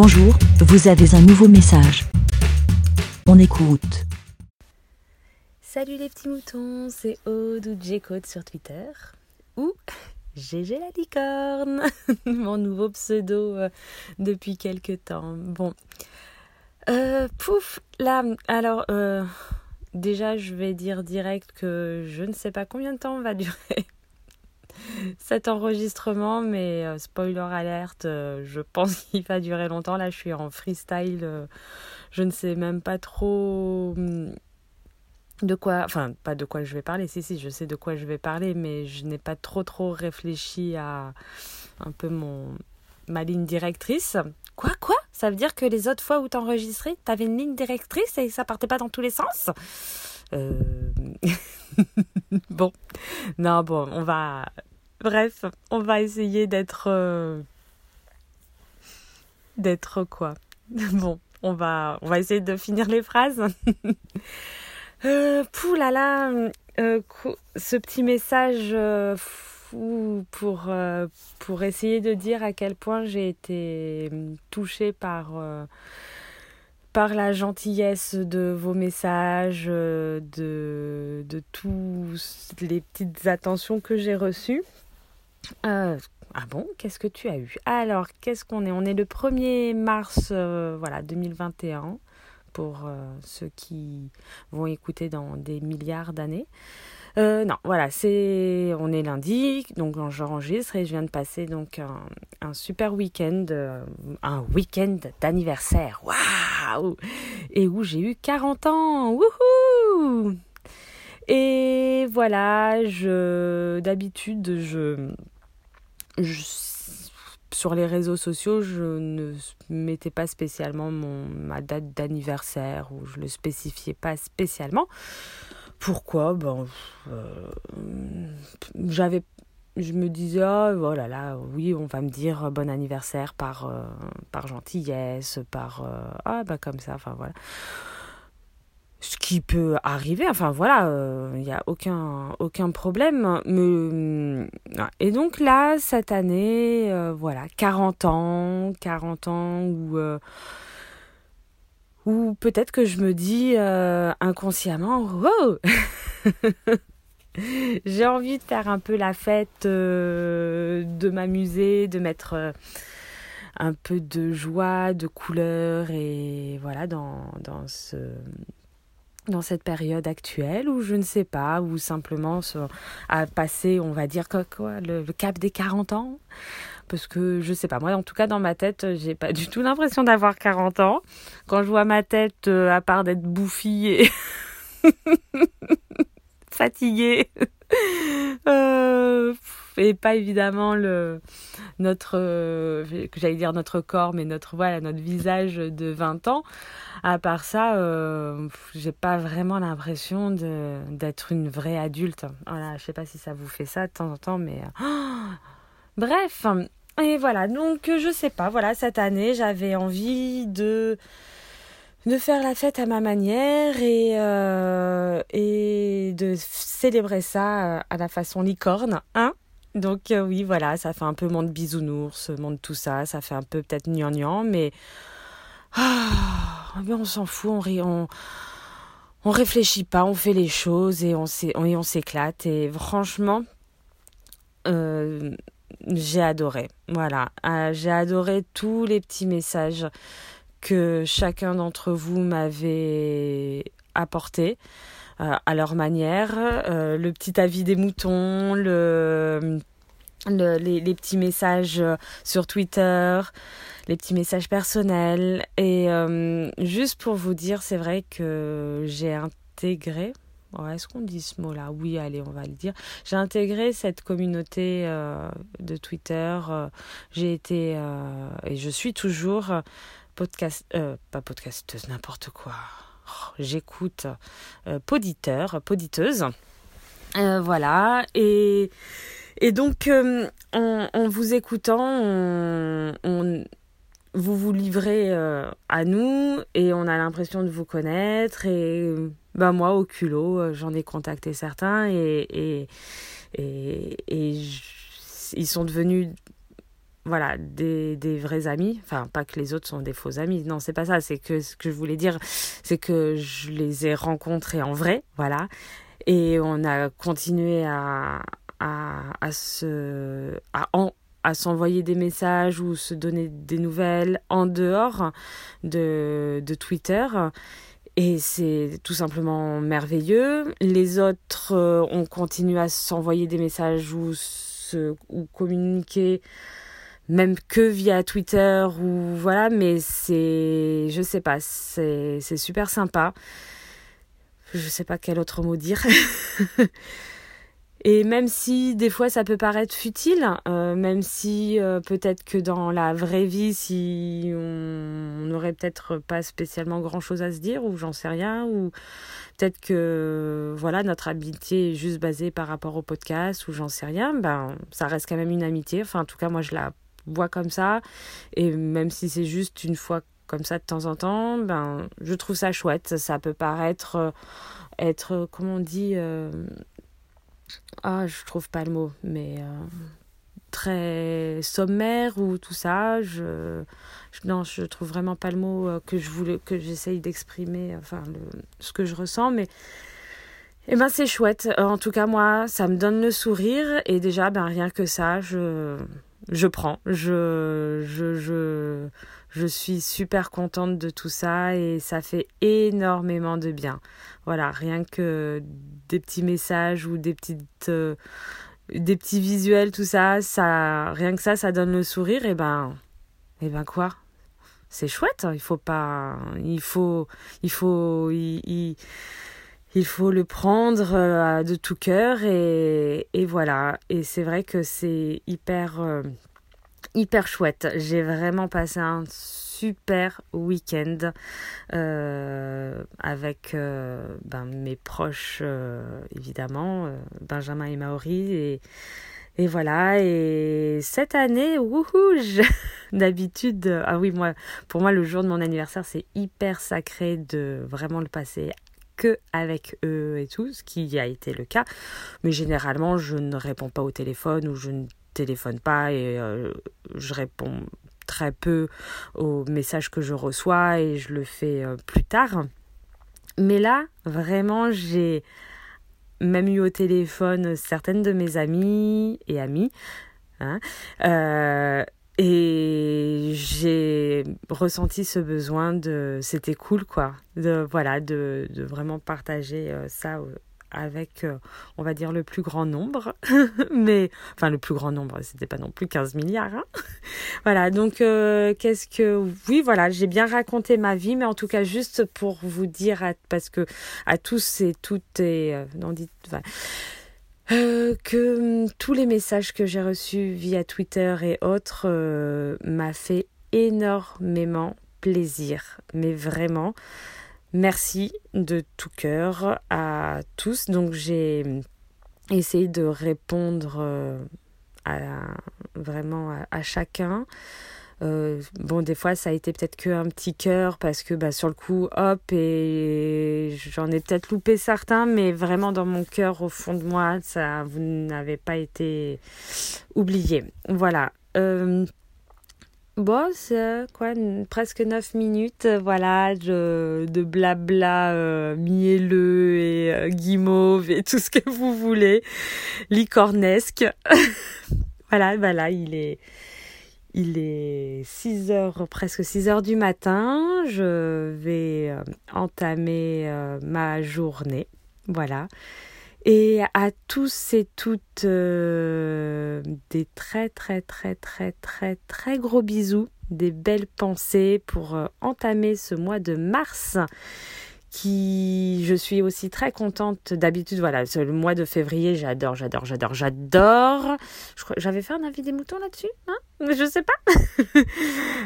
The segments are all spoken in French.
Bonjour, vous avez un nouveau message. On écoute. Salut les petits moutons, c'est Aude ou sur Twitter. Ou GG la licorne, mon nouveau pseudo euh, depuis quelques temps. Bon. Euh, pouf, là, alors, euh, déjà, je vais dire direct que je ne sais pas combien de temps va durer cet enregistrement, mais euh, spoiler alerte, euh, je pense qu'il va durer longtemps. Là, je suis en freestyle, euh, je ne sais même pas trop hum, de quoi, enfin, pas de quoi je vais parler, si, si, je sais de quoi je vais parler, mais je n'ai pas trop, trop réfléchi à un peu mon, ma ligne directrice. Quoi, quoi? Ça veut dire que les autres fois où t'enregistrais, t'avais une ligne directrice et ça partait pas dans tous les sens? Euh... bon, non, bon, on va, Bref, on va essayer d'être. Euh, d'être quoi Bon, on va, on va essayer de finir les phrases. euh, là là, euh, ce petit message euh, fou pour, essayer de dire à quel point j'ai été touchée par par la gentillesse de vos messages, de, de toutes les petites attentions que j'ai reçues. Euh, ah bon, qu'est-ce que tu as eu? Alors, qu'est-ce qu'on est? On est le 1er mars euh, voilà, 2021 pour euh, ceux qui vont écouter dans des milliards d'années. non, voilà, c'est on est lundi, donc j'enregistre et je viens de passer donc un, super week-end, un week-end d'anniversaire, waouh! Et où j'ai eu 40 ans, wouhou voilà, je d'habitude je sur les réseaux sociaux, je ne mettais pas spécialement mon, ma date d'anniversaire ou je le spécifiais pas spécialement. Pourquoi? Ben, euh, j'avais, je me disais, oh, voilà, là, oui, on va me dire bon anniversaire par, euh, par gentillesse, par, euh, ah, bah comme ça, enfin voilà qui peut arriver, enfin voilà, il euh, n'y a aucun, aucun problème. Mais, euh, et donc là, cette année, euh, voilà, 40 ans, 40 ans, ou, ou peut-être que je me dis inconsciemment, oh J'ai envie de faire un peu la fête, de m'amuser, de mettre un peu de joie, de couleur, et voilà, dans, dans ce dans cette période actuelle ou je ne sais pas, ou simplement à passer, on va dire, quoi, le, cap des 40 ans? Parce que je sais pas. Moi en tout cas dans ma tête j'ai pas du tout l'impression d'avoir 40 ans. Quand je vois ma tête euh, à part d'être bouffie et fatiguée euh, et pas évidemment le notre euh, j'allais dire notre corps mais notre voilà notre visage de 20 ans. À part ça euh, j'ai pas vraiment l'impression d'être une vraie adulte. Voilà je sais pas si ça vous fait ça de temps en temps mais bref. Et voilà donc je sais pas. Voilà cette année j'avais envie de de faire la fête à ma manière et, euh, et de célébrer ça à la façon licorne, hein donc euh, oui, voilà, ça fait un peu monde bisounours, monde tout ça, ça fait un peu peut-être gnangnan, mais... Ah, mais on s'en fout, on, rit, on, on réfléchit pas, on fait les choses et on s'éclate. Et franchement, euh, j'ai adoré. Voilà, euh, j'ai adoré tous les petits messages que chacun d'entre vous m'avait apporté. Euh, à leur manière. Euh, le petit avis des moutons, le, les, les, petits messages euh, sur Twitter, les petits messages personnels. Et juste pour vous dire, c'est vrai que j'ai intégré, Est-ce qu'on dit ce mot-là? Oui, allez, on va le dire. J'ai intégré cette communauté de Twitter. j'ai été et je suis toujours podcast, pas podcasteuse, n'importe quoi. Oh, j'écoute euh, poditeur, poditeuse. Euh, voilà. Et, et donc, euh, en, vous écoutant, vous vous livrez à nous et on a l'impression de vous connaître. Et ben moi, au culot, j'en ai contacté certains et, et, et ils sont devenus voilà, des, des vrais amis. Enfin, pas que les autres sont des faux amis. Non, c'est pas ça. C'est que ce que je voulais dire, c'est que je les ai rencontrés en vrai. Voilà. Et on a continué à, à, à se, à, en, à s'envoyer des messages ou se donner des nouvelles en dehors de, de Twitter. Et c'est tout simplement merveilleux. Les autres euh, ont continué à s'envoyer des messages ou, se, ou communiquer même que via Twitter ou voilà, mais c'est, je sais pas, c'est, super sympa. Je sais pas quel autre mot dire. Et même si des fois ça peut paraître futile, euh, même si euh, peut-être que dans la vraie vie, si on n'aurait peut-être pas spécialement grand-chose à se dire, ou j'en sais rien, ou peut-être que voilà notre amitié est juste basée par rapport au podcast, ou j'en sais rien, ben ça reste quand même une amitié. Enfin en tout cas moi je la vois comme ça, et même si c'est juste une fois comme ça de temps en temps, ben je trouve ça chouette. Ça peut paraître euh, être comment on dit ah, je trouve pas le mot, mais euh, très sommaire ou tout ça. Je, je, non, je trouve vraiment pas le mot euh, que je voulais, que j'essaye d'exprimer, enfin, ce que je ressens, mais. Eh ben c'est chouette. En tout cas moi, ça me donne le sourire et déjà ben rien que ça, je je prends. Je je je je suis super contente de tout ça et ça fait énormément de bien. Voilà, rien que des petits messages ou des petites euh, des petits visuels tout ça, ça rien que ça ça donne le sourire et ben et ben quoi? C'est chouette, il faut pas il faut il faut il, il, faut le prendre euh, de tout cœur et, voilà et c'est vrai que c'est hyper euh, hyper chouette. J'ai vraiment passé un super week-end euh, avec ben, mes proches, évidemment, Benjamin et Maori. Et, voilà, et cette année, wouhou, d'habitude, ah oui, moi, pour moi, le jour de mon anniversaire, c'est hyper sacré de vraiment le passer que avec eux et tout, ce qui a été le cas. Mais généralement, je ne réponds pas au téléphone ou je ne téléphone pas et euh, je réponds très peu aux messages que je reçois et je le fais euh, plus tard. Mais là, vraiment, j'ai même eu au téléphone certaines de mes amies et amis. Hein, euh, et j'ai ressenti ce besoin de c'était cool quoi de voilà de, de vraiment partager ça avec, euh, on va dire, le plus grand nombre. Mais, enfin, le plus grand nombre, c'était pas non plus 15 milliards. Hein voilà, donc, euh, qu'est-ce que. Oui, voilà, j'ai bien raconté ma vie, mais en tout cas, juste pour vous dire, parce que à tous et toutes, et. Euh, non, dites, que hum, tous les messages que j'ai reçus via Twitter et autres m'a fait énormément plaisir, mais vraiment. Merci de tout cœur à tous. Donc j'ai essayé de répondre euh, à, vraiment à, chacun. Euh, bon, des fois, ça a été peut-être qu'un petit cœur parce que bah, sur le coup, hop, et j'en ai peut-être loupé certains, mais vraiment dans mon cœur, au fond de moi, ça, vous n'avez pas été oublié. Voilà. Euh, Bon, c'est quoi, presque 9 minutes, euh, voilà, de, de blabla euh, mielleux et euh, guimauve et tout ce que vous voulez, licornesque. voilà, voilà, il est, il est 6 heures, presque 6 heures du matin. Je vais entamer ma journée. Voilà. Et à tous et toutes, euh, des très très très très très très gros bisous, des belles pensées pour euh, entamer ce mois de mars qui je suis aussi très contente d'habitude voilà le mois de février j'adore j'adore j'adore j'adore. J'avais fait un avis des moutons là-dessus hein? Je sais pas.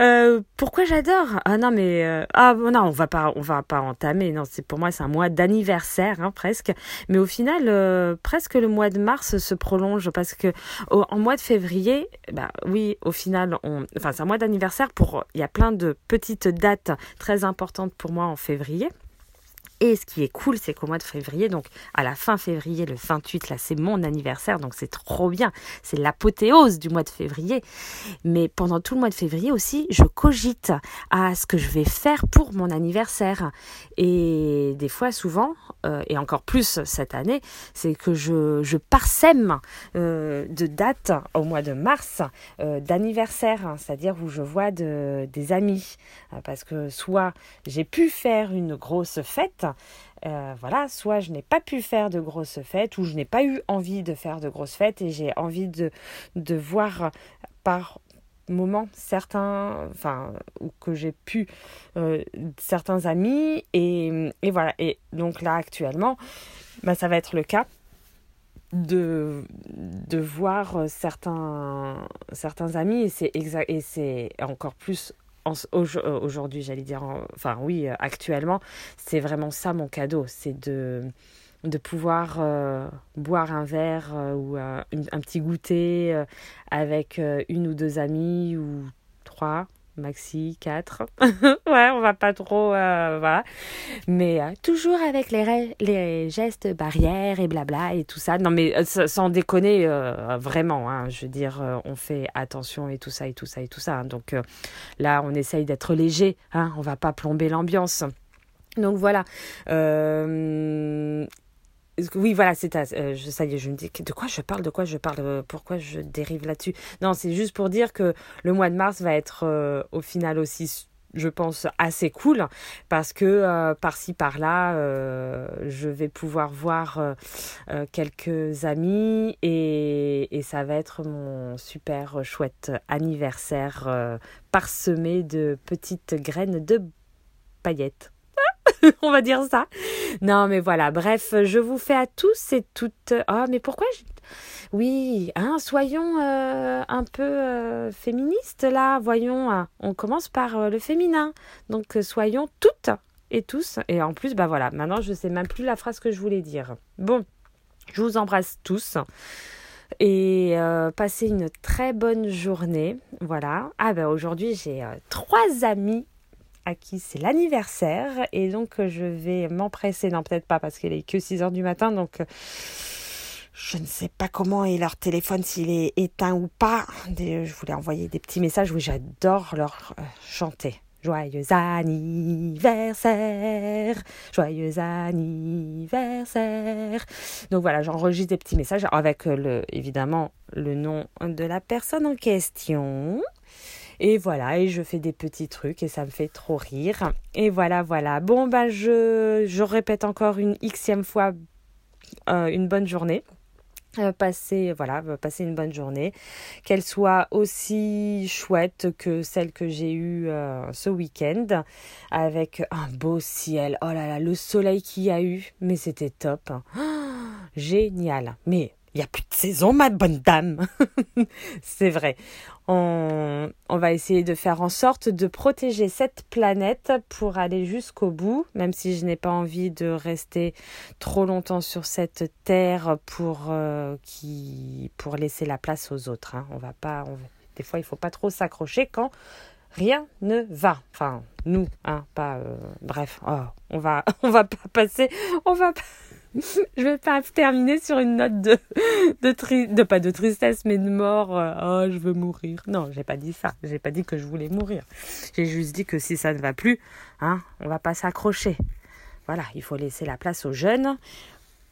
Euh, pourquoi j'adore? Ah non mais euh, ah non on va pas on va pas entamer non c'est pour moi c'est un mois d'anniversaire hein, presque. Mais au final euh, presque le mois de mars se prolonge parce que en mois de février bah oui au final on enfin c'est un mois d'anniversaire pour il y a plein de petites dates très importantes pour moi en février Et ce qui est cool, c'est qu'au mois de février, donc à la fin février, le 28, là, c'est mon anniversaire, donc c'est trop bien. C'est l'apothéose du mois de février. Mais pendant tout le mois de février aussi, je cogite à ce que je vais faire pour mon anniversaire. Et des fois, souvent, euh, et encore plus cette année, c'est que je, parsème euh, de dates au mois de mars euh, d'anniversaire, hein, c'est-à-dire où je vois de, des amis. parce que soit j'ai pu faire une grosse fête, euh, voilà, soit je n'ai pas pu faire de grosses fêtes ou je n'ai pas eu envie de faire de grosses fêtes et j'ai envie de, voir par moment certains, enfin, ou que j'ai pu euh, certains amis et, voilà. Et donc là actuellement, bah, ça va être le cas de, voir certains, certains amis et c'est et c'est encore plus aujourd'hui, j'allais dire, enfin oui, euh, actuellement, c'est vraiment ça mon cadeau, c'est de, de pouvoir euh, boire un verre ou un petit goûter avec une ou deux amis ou trois maxi 4. ouais, on va pas trop, euh, voilà. Mais euh, toujours avec les, les gestes barrières et blabla et tout ça. Non, mais euh, sans déconner, vraiment, hein, je veux dire, on fait attention et tout ça et tout ça et tout ça. Hein. Donc là, on essaye d'être léger, hein, on va pas plomber l'ambiance. Donc voilà. Oui, voilà, c'est euh, ça y est, je me dis de quoi je parle, de quoi je parle, euh, pourquoi je dérive là-dessus? Non, c'est juste pour dire que le mois de mars va être euh, au final aussi, je pense, assez cool parce que par-ci par-là, je vais pouvoir voir quelques amis et, et, ça va être mon super chouette anniversaire parsemé de petites graines de paillettes. on va dire ça. Non, mais voilà, bref, je vous fais à tous et toutes. Ah, mais pourquoi Oui, hein, soyons euh, un peu euh, féministes là. Voyons, hein. on commence par euh, le féminin. Donc, soyons toutes et tous. Et en plus, bah voilà, maintenant je sais même plus la phrase que je voulais dire. Bon, je vous embrasse tous et passez une très bonne journée. Voilà. Ah ben aujourd'hui j'ai trois amis à qui c'est l'anniversaire et donc euh, je vais m'empresser, non peut-être pas parce qu'il est que 6 heures du matin donc euh, je ne sais pas comment est leur téléphone, s'il est éteint ou pas. Je voulais envoyer des petits messages, oui j'adore leur euh, chanter. Joyeux anniversaire, joyeux anniversaire. Donc voilà, j'enregistre des petits messages avec le, évidemment le nom de la personne en question. Et voilà, et je fais des petits trucs et ça me fait trop rire. Et voilà, voilà. Bon, bah, je, je répète encore une xème fois euh, une bonne journée. Euh, passer voilà passer une bonne journée qu'elle soit aussi chouette que celle que j'ai eue euh, ce week-end avec un beau ciel oh là là le soleil qu'il y a eu mais c'était top génial mais il n'y a plus de saison, ma bonne dame. c'est vrai. On, va essayer de faire en sorte de protéger cette planète pour aller jusqu'au bout, même si je n'ai pas envie de rester trop longtemps sur cette terre pour, euh, pour laisser la place aux autres. Hein. On va pas, des fois, il faut pas trop s'accrocher quand rien ne va. Enfin, nous, hein, pas. Euh, bref, oh, on va, on va pas passer, on va pas je vais pas terminer sur une note de, de, de pas de tristesse, mais de mort. Euh, oh, je veux mourir. Non, j'ai pas dit ça. J'ai pas dit que je voulais mourir. J'ai juste dit que si ça ne va plus, hein, on va pas s'accrocher. Voilà, il faut laisser la place aux jeunes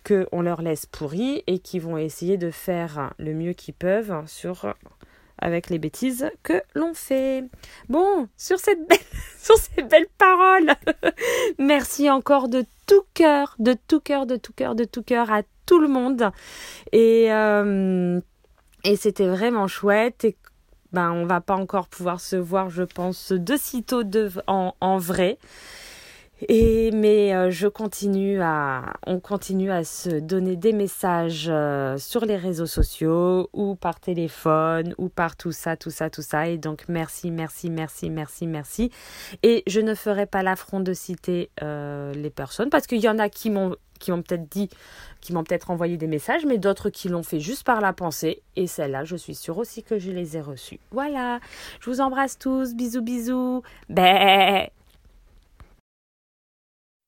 qu'on leur laisse pourris et qui vont essayer de faire le mieux qu'ils peuvent sur avec les bêtises que l'on fait. Bon, sur cette belle, sur ces belles paroles, merci encore de tout cœur, de tout cœur, de tout cœur, de tout cœur à tout le monde. Et, euh, et c'était vraiment chouette. Et ben, on va pas encore pouvoir se voir, je pense, de sitôt de, en, en vrai. Et mais euh, je continue à, on continue à se donner des messages euh, sur les réseaux sociaux ou par téléphone ou par tout ça, tout ça, tout ça. Et donc merci, merci, merci, merci, merci. Et je ne ferai pas l'affront de citer euh, les personnes parce qu'il y en a qui m'ont qui m'ont peut-être dit, qui m'ont peut-être envoyé des messages, mais d'autres qui l'ont fait juste par la pensée. Et celle-là, je suis sûre aussi que je les ai reçues. Voilà. Je vous embrasse tous. Bisous, bisous. Bé.